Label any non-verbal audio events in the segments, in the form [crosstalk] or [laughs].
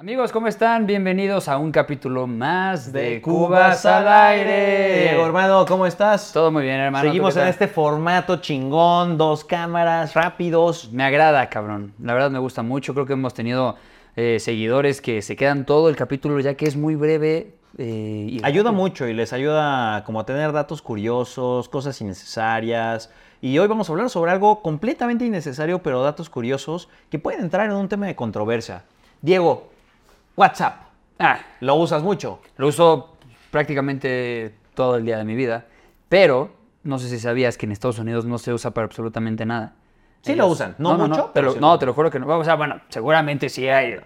Amigos, ¿cómo están? Bienvenidos a un capítulo más de, de Cubas al aire. Diego, hermano, ¿cómo estás? Todo muy bien, hermano. Seguimos ¿tú qué en este formato chingón, dos cámaras, rápidos. Me agrada, cabrón. La verdad me gusta mucho. Creo que hemos tenido eh, seguidores que se quedan todo el capítulo ya que es muy breve. eh, y Ayuda mucho y les ayuda como a tener datos curiosos, cosas innecesarias. Y hoy vamos a hablar sobre algo completamente innecesario, pero datos curiosos que pueden entrar en un tema de controversia. Diego, WhatsApp, Ah, ¿lo usas mucho? lo uso prácticamente todo el día de mi vida. Pero no sé si sabías que en Estados Unidos no se usa para absolutamente nada. Sí lo usan, no mucho, pero sí no, te lo juro que no. O sea, bueno, seguramente sí hay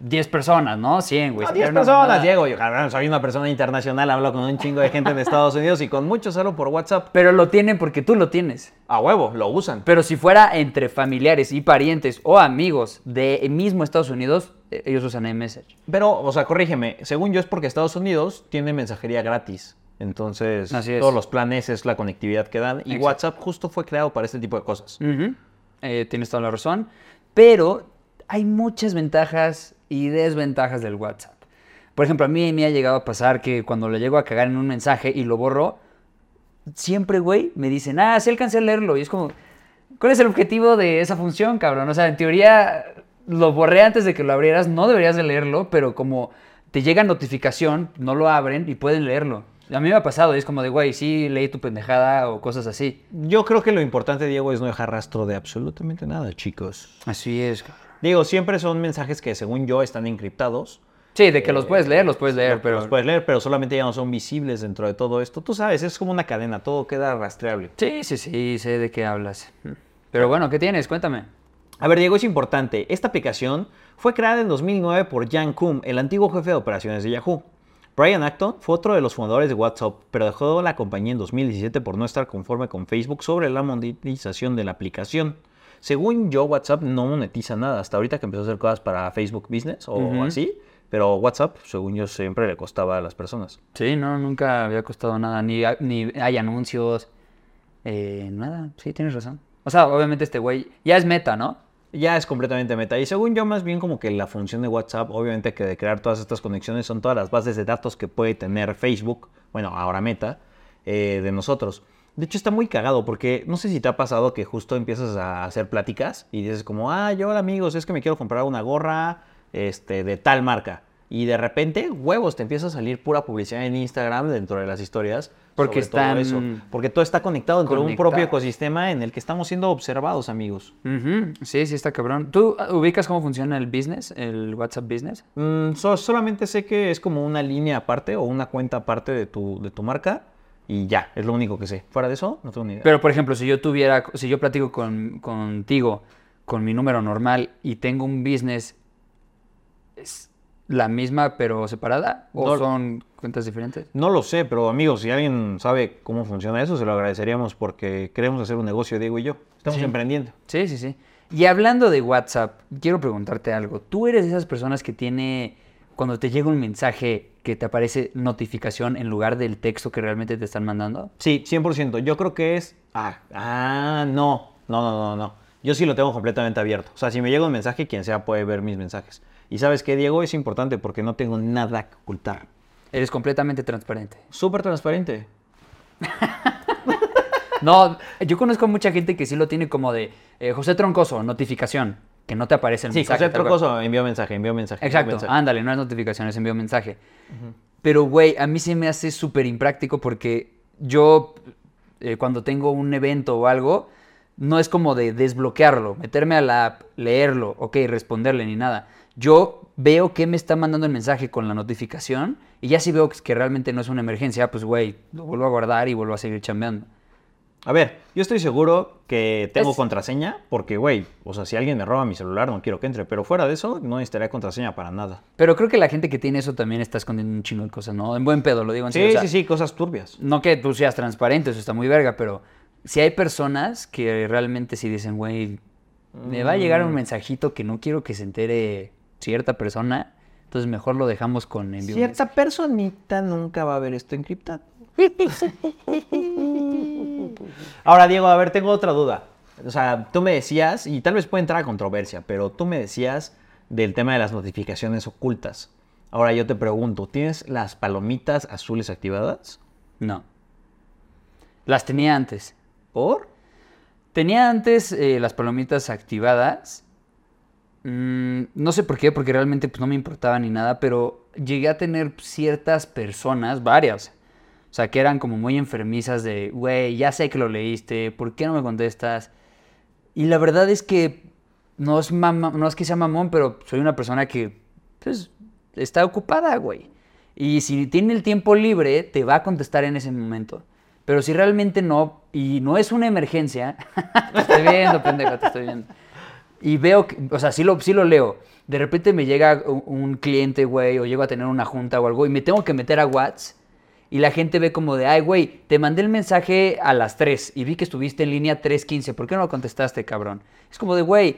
10 personas, ¿no? 100, güey. No, Sería 10 una personas. Diego. Yo, cabrón, soy una persona internacional, hablo con un chingo de gente en Estados Unidos y con muchos hablo por WhatsApp. Pero lo tienen porque tú lo tienes. A huevo, lo usan. Pero si fuera entre familiares y parientes o amigos de mismo Estados Unidos, eh, ellos usan iMessage. Pero, o sea, corrígeme, según yo es porque Estados Unidos tiene mensajería gratis. Entonces, todos los planes es la conectividad que dan. Y Exacto. WhatsApp justo fue creado para este tipo de cosas. Eh, tienes toda la razón. Pero hay muchas ventajas y desventajas del WhatsApp. Por ejemplo, a mí me ha llegado a pasar que cuando le llego a cagar en un mensaje y lo borro, siempre, güey, me dicen, ah, sí alcancé a leerlo. Y es como, ¿cuál es el objetivo de esa función, cabrón? O sea, en teoría lo borré antes de que lo abrieras, no deberías de leerlo, pero como te llega notificación, no lo abren y pueden leerlo. A mí me ha pasado y es como de, güey, sí, leí tu pendejada o cosas así. Yo creo que lo importante, Diego, es no dejar rastro de absolutamente nada, chicos. Así es, cabrón. Digo, siempre son mensajes que, según yo, están encriptados. Sí, de que los puedes leer, los puedes leer, pero... Los puedes leer, pero solamente ya no son visibles dentro de todo esto. Tú sabes, es como una cadena, todo queda rastreable. Sí, sí, sí, sé de qué hablas. Pero bueno, ¿qué tienes? Cuéntame. A ver, Diego, es importante. Esta aplicación fue creada en 2009 por Jan Koum, el antiguo jefe de operaciones de Yahoo. Brian Acton fue otro de los fundadores de WhatsApp, pero dejó la compañía en 2017 por no estar conforme con Facebook sobre la monetización de la aplicación. Según yo, WhatsApp no monetiza nada hasta ahorita que empezó a hacer cosas para Facebook Business o así, pero WhatsApp, según yo, siempre le costaba a las personas. Sí, no, nunca había costado nada, ni, ni hay anuncios, eh, nada, sí, tienes razón. O sea, obviamente este güey ya es meta, ¿no? Ya es completamente meta. Y según yo, más bien como que la función de WhatsApp, obviamente que de crear todas estas conexiones son todas las bases de datos que puede tener Facebook, bueno, ahora meta, eh, de nosotros. De hecho, está muy cagado porque no sé si te ha pasado que justo empiezas a hacer pláticas y dices como, ah, yo hola amigos, es que me quiero comprar una gorra este, de tal marca. Y de repente, huevos, te empieza a salir pura publicidad en Instagram dentro de las historias. Porque están eso. Porque todo está conectado dentro de un propio ecosistema en el que estamos siendo observados, amigos. Sí, sí, está cabrón. ¿Tú ah, ubicas cómo funciona el business, el WhatsApp business? Mm, so- solamente sé que es como una línea aparte o una cuenta aparte de tu, de tu marca y ya, es lo único que sé. Fuera de eso, no tengo ni idea. Pero, por ejemplo, si yo tuviera, si yo platico con, contigo con mi número normal y tengo un business, ¿es la misma pero separada? ¿O No. son cuentas diferentes? no lo sé, pero amigos, si alguien sabe cómo funciona eso, se lo agradeceríamos porque queremos hacer un negocio, Diego y yo. Estamos Sí. emprendiendo. Sí, sí, sí. Y hablando de WhatsApp, quiero preguntarte algo. ¿Tú eres de esas personas que tiene, cuando te llega un mensaje, que te aparece notificación en lugar del texto que realmente te están mandando? Sí, 100%. Yo creo que es... Ah, ah, no. No, no, no, no. Yo sí lo tengo completamente abierto. O sea, si me llega un mensaje, quien sea puede ver mis mensajes. Y sabes qué, Diego, es importante porque no tengo nada que ocultar. Eres completamente transparente. Súper transparente. [laughs] No, yo conozco mucha gente que sí lo tiene como de eh, José Troncoso, notificación, que no te aparece el Sí, mensaje. José tal cual. Trocoso envió mensaje, envió mensaje. envió Exacto, mensaje. ándale, no es notificación, es envío mensaje. Pero, güey, a mí se me hace súper impráctico porque yo, eh, cuando tengo un evento o algo, no es como de desbloquearlo, meterme a la app, leerlo, ok, responderle ni nada. Yo veo que me está mandando el mensaje con la notificación y ya si veo que realmente no es una emergencia, pues, güey, lo vuelvo a guardar y vuelvo a seguir chambeando. A ver, yo estoy seguro que tengo Es- contraseña porque, güey, o sea, si alguien me roba mi celular no quiero que entre, pero fuera de eso no necesitaría contraseña para nada. Pero creo que la gente que tiene eso también está escondiendo un chingo de cosas, ¿no? En buen pedo, lo digo en Sí, serio. o sea, sí, sí, cosas turbias. No que tú seas transparente, eso está muy verga, pero si hay personas que realmente sí dicen, güey, me va a llegar Mm. un mensajito que no quiero que se entere cierta persona, entonces mejor lo dejamos con envío. Cierta personita nunca va a ver esto encriptado. [laughs] Ahora, Diego, a ver, tengo otra duda. O sea, tú me decías, y tal vez puede entrar a controversia, pero tú me decías del tema de las notificaciones ocultas. Ahora yo te pregunto, ¿tienes las palomitas azules activadas? No. Las tenía antes. ¿Por? Tenía antes eh, las palomitas activadas. Mm, no sé por qué, porque realmente pues, no me importaba ni nada, pero llegué a tener ciertas personas, varias, o sea, que eran como muy enfermizas de, güey, ya sé que lo leíste, ¿por qué no me contestas? Y la verdad es que no es, mama- no es que sea mamón, pero soy una persona que pues, está ocupada, güey. Y si tiene el tiempo libre, te va a contestar en ese momento. Pero si realmente no, y no es una emergencia, [laughs] te estoy viendo, pendejo, te estoy viendo. Y veo, o sea, sí lo, sí lo leo. De repente me llega un, un cliente, güey, o llego a tener una junta o algo, y me tengo que meter a WhatsApp. Y la gente ve como de, ay, güey, te mandé el mensaje a las 3 y vi que estuviste en línea 3.15. ¿Por qué no lo contestaste, cabrón? Es como de, güey,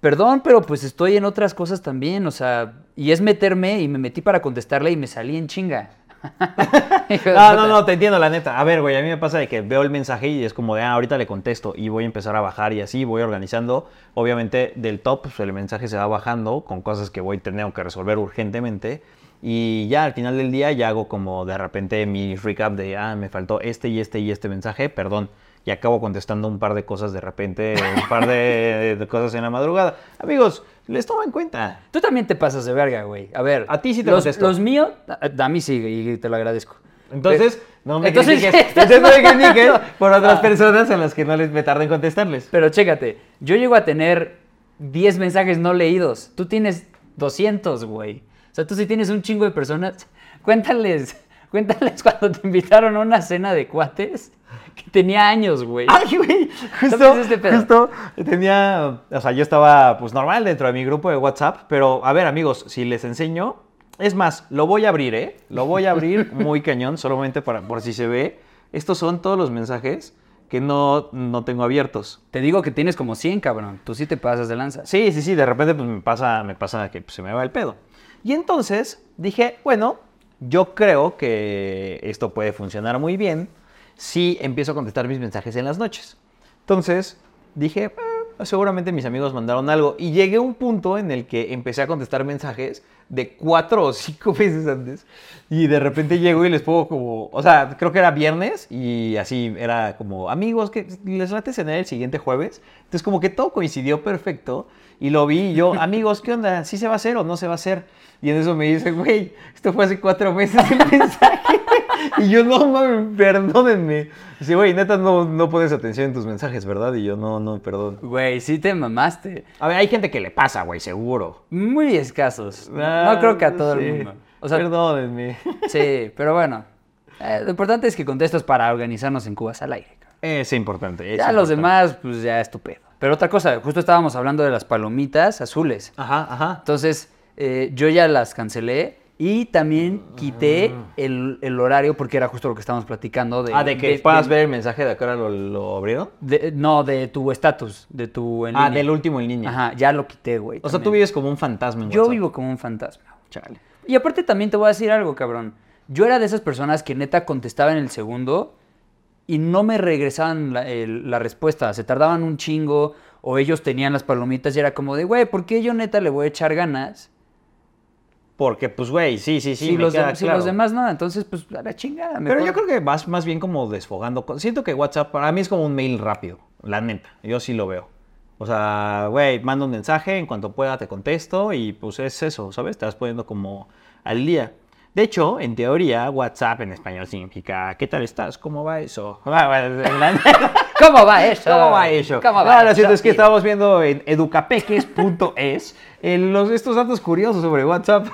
perdón, pero pues estoy en otras cosas también, o sea, y es meterme y me metí para contestarle y me salí en chinga. [laughs] No, no, no, te entiendo, la neta. A ver, güey, a mí me pasa de que veo el mensaje y es como de, ah, ahorita le contesto y voy a empezar a bajar y así voy organizando. Obviamente, del top, pues, el mensaje se va bajando con cosas que voy teniendo que resolver urgentemente. Y ya al final del día ya hago como de repente mi recap de, ah, me faltó este y este y este mensaje, perdón. Y acabo contestando un par de cosas de repente, un par de, de cosas en la madrugada. Amigos, les tomo en cuenta. Tú también te pasas de verga, güey. A ver. A ti sí te los, contesto. Los míos, a, a mí sí, y te lo agradezco. Entonces, no me Entonces, critiques, [laughs] entonces no me critiques mamando. [laughs] por otras personas a las que no les me tarda en contestarles. Pero chécate, yo llego a tener 10 mensajes no leídos. Tú tienes 200, güey. Sea, tú sí tienes un chingo de personas. Cuéntales, [laughs] cuéntales cuando te invitaron a una cena de cuates que tenía años, güey. Ay, güey, justo, ¿Sabes este pedo? justo tenía, o sea, yo estaba pues normal dentro de mi grupo de WhatsApp, pero a ver amigos, si les enseño, es más, lo voy a abrir, ¿eh? Lo voy a abrir [laughs] muy cañón, solamente para, por si se ve. Estos son todos los mensajes que no, no tengo abiertos. Te digo que tienes como 100, cabrón. Tú sí te pasas de lanza. Sí, sí, sí, de repente pues, me pasa, me pasa que pues, se me va el pedo. Y entonces dije, bueno, yo creo que esto puede funcionar muy bien si empiezo a contestar mis mensajes en las noches. Entonces dije, "Eh, seguramente mis amigos mandaron algo. Y llegué a un punto en el que empecé a contestar mensajes de cuatro o cinco [laughs] veces antes. Y de repente llego y les pongo como, o sea, creo que era viernes y así era como, amigos, que les late cenar el siguiente jueves. Entonces como que todo coincidió perfecto. Y lo vi y yo, [laughs] amigos, ¿qué onda? ¿Sí se va a hacer o no se va a hacer? Y en eso me dice, güey, esto fue hace cuatro meses el [laughs] mensaje. [laughs] Y yo, no mames, perdónenme. Dice, güey, neta, no, no pones atención en tus mensajes, ¿verdad? Y yo, no, no, perdón. Güey, sí te mamaste. A ver, hay gente que le pasa, güey, seguro. Muy escasos. Ah, no creo que a todo sí. el mundo. O sea, Perdónenme. [laughs] sí, pero bueno. Eh, lo importante es que contestas para organizarnos en Cubas al aire. cabrón. Es importante. es Ya los importante. demás, pues ya es tu pedo. Pero otra cosa, justo estábamos hablando de las palomitas azules. Ajá, ajá. Entonces, eh, yo ya las cancelé y también quité Ah. el, el horario porque era justo lo que estábamos platicando. De, ah, de que puedas ver el mensaje de acá lo, lo abrieron. no, de tu estatus, de tu en Ah, línea. del último en línea. Ajá, ya lo quité, güey. O sea, tú vives como un fantasma en Yo WhatsApp. vivo como un fantasma. Chale. Y aparte también te voy a decir algo, cabrón. Yo era de esas personas que neta contestaba en el segundo y no me regresaban la, el- la respuesta. Se tardaban un chingo o ellos tenían las palomitas y era como de, güey, ¿por qué yo neta le voy a echar ganas? Porque, pues, güey, sí, sí, sí. si, me los, de- queda si claro. los demás no, entonces pues a la chingada. Pero mejor. yo creo que vas más bien como desfogando. Siento que WhatsApp para mí es como un mail rápido, la neta. Yo sí lo veo. O sea, güey, mando un mensaje, en cuanto pueda te contesto y pues es eso, ¿sabes? Te vas poniendo como al día. De hecho, en teoría, WhatsApp en español significa ¿qué tal estás? ¿Cómo va eso? [laughs] [laughs] [laughs] ¿Cómo va eso? ¿Cómo va eso? ¿Cómo no, va lo siento, es que estábamos viendo en educapeques.es los, estos datos curiosos sobre WhatsApp.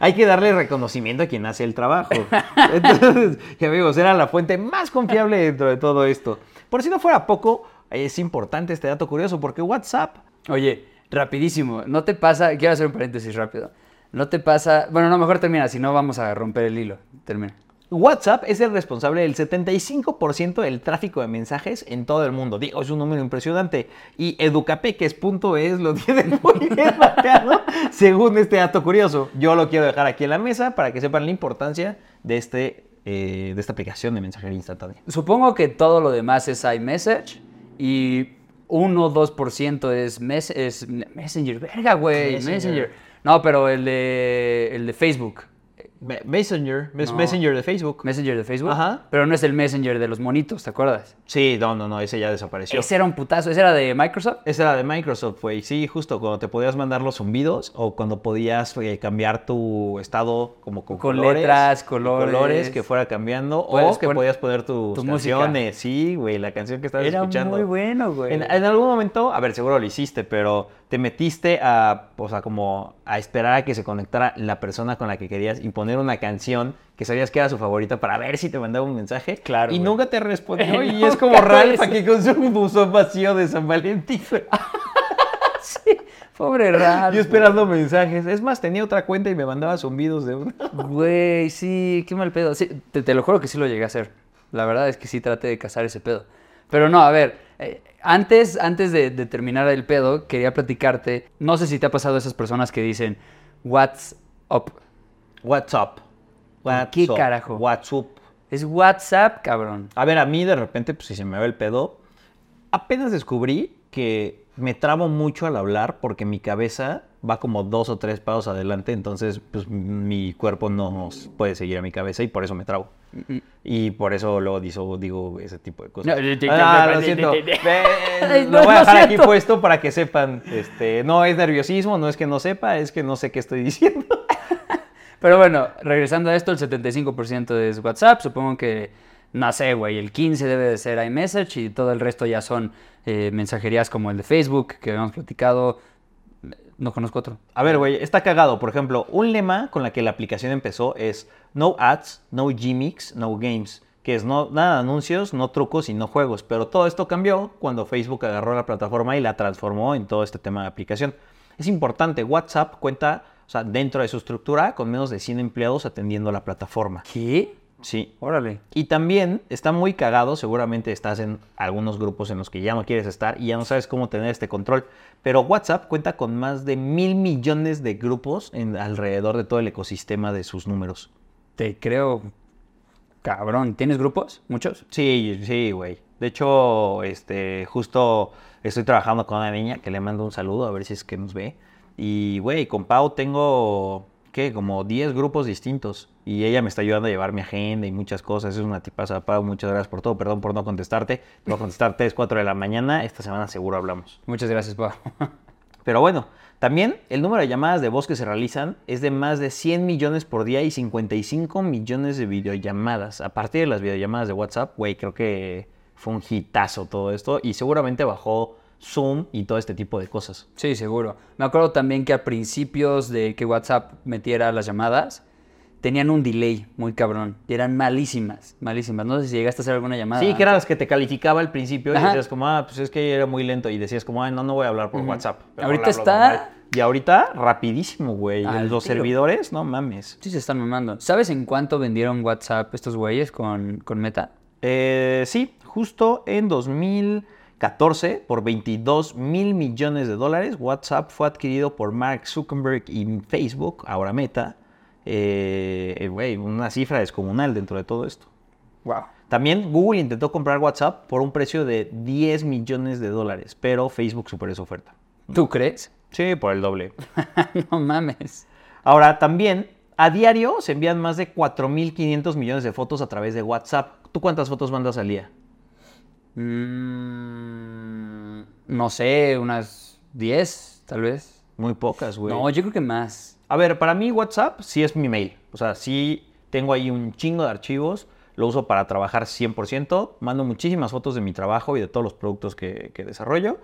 Hay que darle reconocimiento a quien hace el trabajo. Entonces, que amigos, era la fuente más confiable dentro de todo esto. Por si no fuera poco, es importante este dato curioso porque WhatsApp Oye, rapidísimo, ¿no te pasa? Quiero hacer un paréntesis rápido. ¿No te pasa? Bueno, no, mejor termina, si no vamos a romper el hilo. Termina. WhatsApp es el responsable del 75% del tráfico de mensajes en todo el mundo. Digo, es un número impresionante. Y educapeques.es lo [laughs] tiene muy bien mapeado según este dato curioso. Yo lo quiero dejar aquí en la mesa para que sepan la importancia de, este, eh, de esta aplicación de mensajería instantánea. Supongo que todo lo demás es iMessage y 1 o 2% es, mes- es Messenger. Verga, güey. Messenger. Messenger. No, pero el de, el de Facebook. Me- Messenger, No. Messenger de Facebook. Messenger de Facebook. Ajá. Pero no es el Messenger de los monitos, ¿te acuerdas? Sí, no, no, no, ese ya desapareció. Ese era un putazo. Ese era de Microsoft. Ese era de Microsoft, güey. Sí, justo cuando te podías mandar los zumbidos o cuando podías eh, cambiar tu estado como con, Con colores, letras, y colores. que fuera cambiando o Puedes que pon- podías poner tus tu música. canciones. Sí, güey, la canción que estabas Era escuchando. muy bueno, güey. En, en algún momento, a ver, seguro lo hiciste, pero te metiste a, o sea, como a esperar a que se conectara la persona con la que querías y poner una canción que sabías que era su favorita para ver si te mandaba un mensaje. Claro, Y nunca te respondió. y Nunca, es como. Ralph aquí con su buzón vacío de San Valentín. [laughs] Sí, pobre Ralph. Yo esperando mensajes. Es más, tenía otra cuenta y me mandaba zumbidos de una. Güey, sí, qué mal pedo. Sí, te, te lo juro que sí lo llegué a hacer. La verdad es que sí traté de cazar ese pedo. Pero no, a ver, eh, antes, antes de, de terminar el pedo, quería platicarte. No sé si te ha pasado esas personas que dicen, What's up? WhatsApp. ¿Qué carajo? WhatsApp. Es WhatsApp, cabrón. A ver, a mí de repente, pues si se me va el pedo, apenas descubrí que me trabo mucho al hablar porque mi cabeza va como dos o tres pasos adelante, entonces pues mi cuerpo no puede seguir a mi cabeza y por eso me trabo. Y por eso luego digo, digo ese tipo de cosas. No, Ah, lo siento. Lo voy a dejar aquí puesto para que sepan. Este, no es nerviosismo, no es que no sepa, es que no sé qué estoy [laughs] diciendo. Pero bueno, regresando a esto, el 75% es WhatsApp. Supongo que, no sé, güey, el 15% debe de ser iMessage y todo el resto ya son eh, mensajerías como el de Facebook que habíamos platicado. No conozco otro. A ver, güey, está cagado. Por ejemplo, un lema con la que la aplicación empezó es no ads, no gimmicks, no games. Que es no, nada de anuncios, no trucos y no juegos. Pero todo esto cambió cuando Facebook agarró la plataforma y la transformó en todo este tema de aplicación. Es importante, WhatsApp cuenta, o sea, dentro de su estructura, con menos de 100 empleados atendiendo la plataforma. ¿Qué? Sí. Órale. Y también está muy cagado, seguramente estás en algunos grupos en los que ya no quieres estar y ya no sabes cómo tener este control. Pero WhatsApp cuenta con más de mil millones de grupos en, alrededor de todo el ecosistema de sus números. Te creo. Cabrón. ¿Tienes grupos? ¿Muchos? Sí, sí, güey. De hecho, este, justo estoy trabajando con una niña que le mando un saludo a ver si es que nos ve. Y, güey, con Pau tengo, ¿qué? Como 10 grupos distintos. Y ella me está ayudando a llevar mi agenda y muchas cosas. Es una tipaza, Pau. Muchas gracias por todo. Perdón por no contestarte. Te voy a contestar [laughs] 3, 4 de la mañana. Esta semana seguro hablamos. Muchas gracias, Pau. [laughs] Pero bueno, también el número de llamadas de voz que se realizan es de más de 100 millones por día y 55 millones de videollamadas. A partir de las videollamadas de WhatsApp, güey, creo que fue un hitazo todo esto y seguramente bajó Zoom y todo este tipo de cosas. Sí, seguro. Me acuerdo también que a principios de que WhatsApp metiera las llamadas, tenían un delay muy cabrón. Y eran malísimas, malísimas. No sé si llegaste a hacer alguna llamada. Sí, que eran las que te calificaba al principio y decías como, ah, pues es que era muy lento y decías como, ah, no, no voy a hablar por WhatsApp. Mejor Ahorita está- normal". Y ahorita, rapidísimo, güey. Los servidores, no mames. Sí, se están mamando. ¿Sabes en cuánto vendieron WhatsApp estos güeyes con, con Meta? Eh, sí, justo en 2014, por 22 mil millones de dólares, WhatsApp fue adquirido por Mark Zuckerberg y Facebook, ahora Meta. Eh, una cifra descomunal dentro de todo esto. Wow. También Google intentó comprar WhatsApp por un precio de 10 millones de dólares, pero Facebook superó esa oferta. ¿Tú crees? Sí, por el doble. [laughs] no mames. Ahora, también, a diario se envían más de 4.500 millones de fotos a través de WhatsApp. ¿Tú cuántas fotos mandas al día? Mm, no sé, unas 10, tal vez. Muy pocas, güey. No, yo creo que más. A ver, para mí WhatsApp sí es mi mail. O sea, sí tengo ahí un chingo de archivos. Lo uso para trabajar 100%. Mando muchísimas fotos de mi trabajo y de todos los productos que, que desarrollo.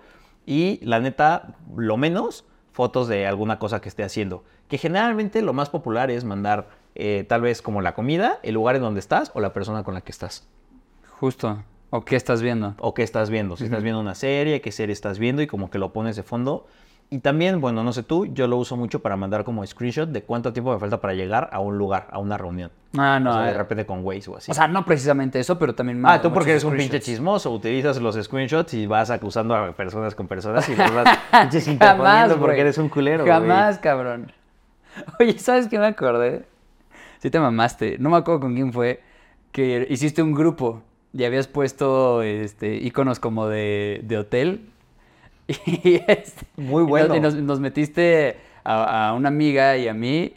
Y la neta, lo menos, fotos de alguna cosa que esté haciendo. Que generalmente lo más popular es mandar eh, tal vez como la comida, el lugar en donde estás o la persona con la que estás. Justo. ¿O qué estás viendo? O qué estás viendo. Si estás viendo una serie, qué serie estás viendo y como que lo pones de fondo. Y también, bueno, no sé tú, yo lo uso mucho para mandar como screenshot de cuánto tiempo me falta para llegar a un lugar, a una reunión. Ah, no. o sea, de eh, repente con Waze o así. o sea, no precisamente eso, pero también ah, tú porque eres un pinche chismoso, utilizas los screenshots y vas acusando a personas con personas y [laughs] los vas pinches Jamás, interponiendo porque eres un culero. Jamás, cabrón. Oye, ¿sabes qué me acordé? Sí te mamaste. No me acuerdo con quién fue. Que hiciste un grupo y habías puesto este, iconos como de, de hotel. [laughs] Y, este, Muy bueno. Y nos, nos metiste a, a una amiga y a mí,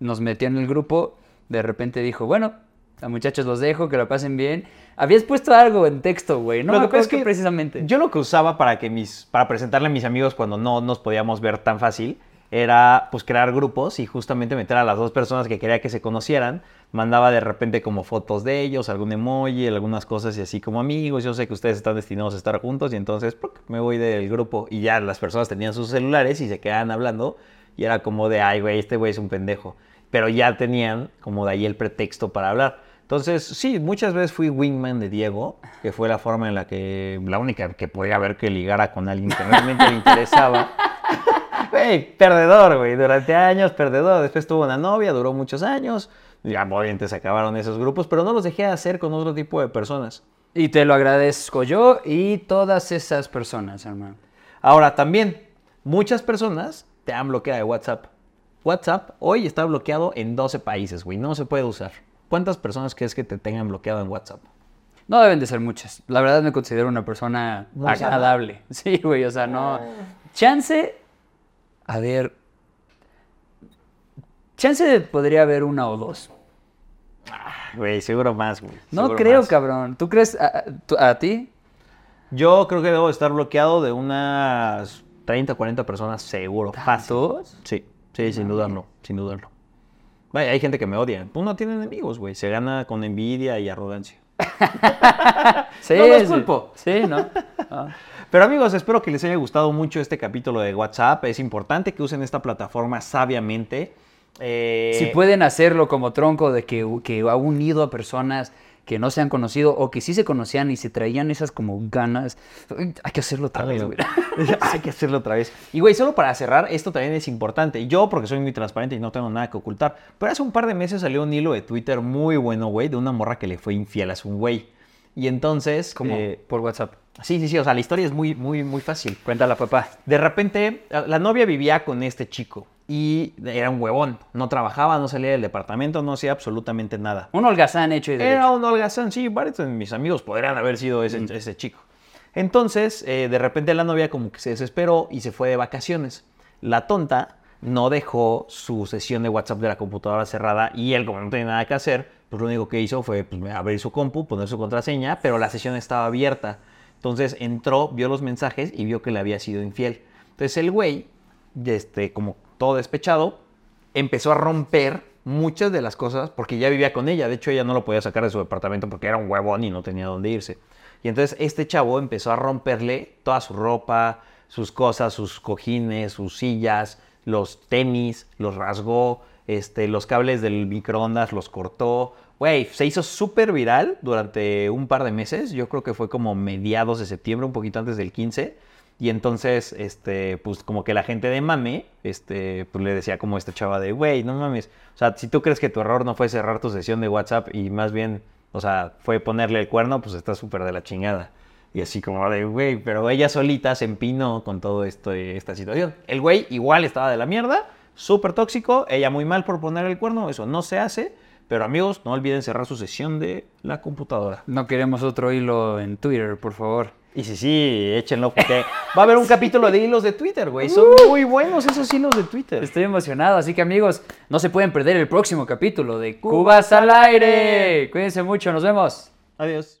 nos metió en el grupo. De repente dijo, bueno, a muchachos los dejo, que lo pasen bien. Habías puesto algo en texto, güey. No Lo que es que precisamente. Yo lo que usaba para que mis, para presentarle a mis amigos cuando no nos podíamos ver tan fácil, era pues crear grupos y justamente meter a las dos personas que quería que se conocieran. Mandaba de repente como fotos de ellos, algún emoji, algunas cosas y así como amigos. Yo sé que ustedes están destinados a estar juntos y entonces me voy del grupo y ya las personas tenían sus celulares y se quedaban hablando y era como de, ay, güey, este güey es un pendejo. Pero ya tenían como de ahí el pretexto para hablar. Entonces, sí, muchas veces fui wingman de Diego, que fue la forma en la que, la única que podía ver que ligara con alguien que realmente le [laughs] interesaba. Güey, perdedor, güey, durante años, perdedor. Después tuvo una novia, duró muchos años. Ya, obviamente se acabaron esos grupos, pero no los dejé de hacer con otro tipo de personas. Y te lo agradezco yo y todas esas personas, hermano. Ahora, también, muchas personas te han bloqueado de WhatsApp. WhatsApp hoy está bloqueado en 12 países, güey, no se puede usar. ¿Cuántas personas crees que te tengan bloqueado en WhatsApp? No deben de ser muchas. La verdad me considero una persona agradable. [laughs] Sí, güey, o sea, no. Chance. A ver. Chance podría haber una o dos. Güey, seguro más, güey. No creo, más. cabrón. ¿Tú crees a, a- tú- a ti? Yo creo que debo estar bloqueado de unas 30, 40 personas, seguro. Fácil. Sí, sí, sin dudarlo, sin dudarlo. Vaya, hay gente que me odia. Uno tiene enemigos, güey. Se gana con envidia y arrogancia. [laughs] Sí, No los culpo. Sí, ¿no? Ah. Pero amigos, espero que les haya gustado mucho este capítulo de WhatsApp. Es importante que usen esta plataforma sabiamente. Eh, Si pueden hacerlo como tronco de que, que ha unido a personas que no se han conocido o que sí se conocían y se traían esas como ganas, hay que hacerlo otra vez, güey. [laughs] [laughs] Hay que hacerlo otra vez. Y güey, solo para cerrar, esto también es importante. Yo, porque soy muy transparente y no tengo nada que ocultar, pero hace un par de meses salió un hilo de Twitter muy bueno, güey, de una morra que le fue infiel a su güey. Y entonces, Como eh, por WhatsApp. sí, sí, sí, o sea, la historia es muy, muy, muy fácil. Cuéntala, papá. De repente, la novia vivía con este chico y era un huevón. No trabajaba, no salía del departamento, no hacía absolutamente nada. Un holgazán hecho y derecho. Era un holgazán, sí, varios de mis amigos podrían haber sido ese, ese chico. Entonces, eh, de repente la novia como que se desesperó y se fue de vacaciones. La tonta no dejó su sesión de WhatsApp de la computadora cerrada y él, como no tenía nada que hacer, pues lo único que hizo fue pues, abrir su compu, poner su contraseña, pero la sesión estaba abierta. Entonces entró, vio los mensajes y vio que le había sido infiel. Entonces el güey, este, como todo despechado, empezó a romper muchas de las cosas porque ya vivía con ella. De hecho, ella no lo podía sacar de su departamento porque era un huevón y no tenía dónde irse. Y entonces este chavo empezó a romperle toda su ropa, sus cosas, sus cojines, sus sillas, los tenis, los rasgó, este, los cables del microondas los cortó. Güey, se hizo súper viral durante un par de meses. Yo creo que fue como mediados de septiembre, un poquito antes del 15. Y entonces, este, pues como que la gente de mame, este, pues le decía como esta chava de, güey, no mames. O sea, si tú crees que tu error no fue cerrar tu sesión de WhatsApp y más bien, o sea, fue ponerle el cuerno, pues está súper de la chingada. Y así como de, güey, pero ella solita se empinó con todo esto, esta situación. El güey igual estaba de la mierda, súper tóxico, ella muy mal por poner el cuerno, eso no se hace. Pero amigos, no olviden cerrar su sesión de la computadora. No queremos otro hilo en Twitter, por favor. Y sí, sí, échenlo porque va a haber un [laughs] capítulo de hilos de Twitter, güey. Son muy buenos esos hilos de Twitter. Estoy emocionado, así que amigos, no se pueden perder el próximo capítulo de Cubas al aire. Cuídense mucho, nos vemos. Adiós.